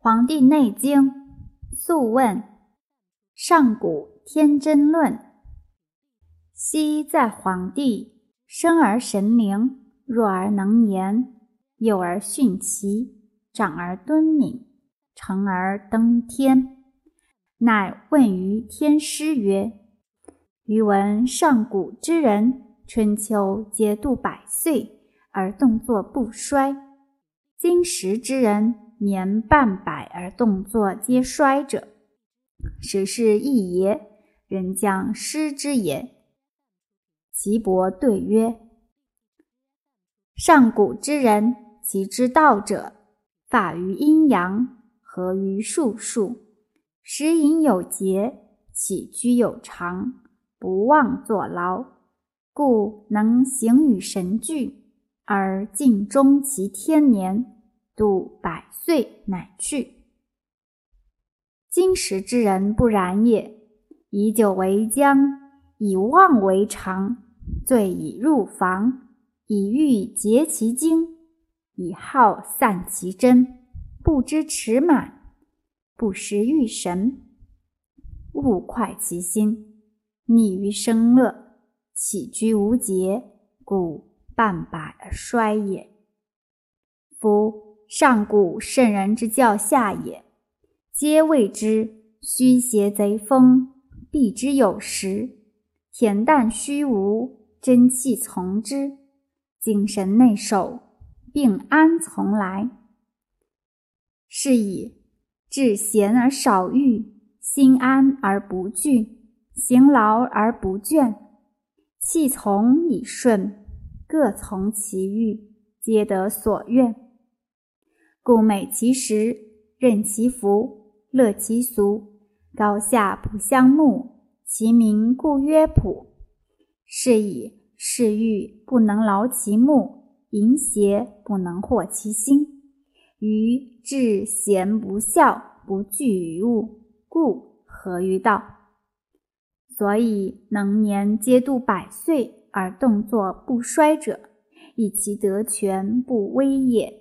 《黄帝内经·素问·上古天真论》：昔在黄帝，生而神灵，弱而能言，幼而徇齐，长而敦敏，成而登天。乃问于天师曰：“余闻上古之人，春秋皆度百岁，而动作不衰；今时之人，”年半百而动作皆衰者，实是异也。人将失之也。岐伯对曰：“上古之人，其之道者，法于阴阳，合于术数，食饮有节，起居有常，不忘坐劳，故能行与神俱，而尽终其天年。”度百岁乃去。今时之人不然也，以酒为浆，以妄为常，醉以入房，以欲竭其精，以好散其真，不知持满，不识欲神，勿快其心，溺于生乐，起居无节，故半百而衰也。夫。上古圣人之教下也，皆谓之虚邪贼风，避之有时；恬淡虚无，真气从之；精神内守，病安从来？是以治闲而少欲，心安而不惧，行劳而不倦，气从以顺，各从其欲，皆得所愿。故美其食，任其服，乐其俗，高下不相慕，其名故曰朴。是以嗜欲不能劳其目，淫邪不能惑其心，于至贤不孝，不惧于物，故合于道。所以能年皆度百岁而动作不衰者，以其德全不危也。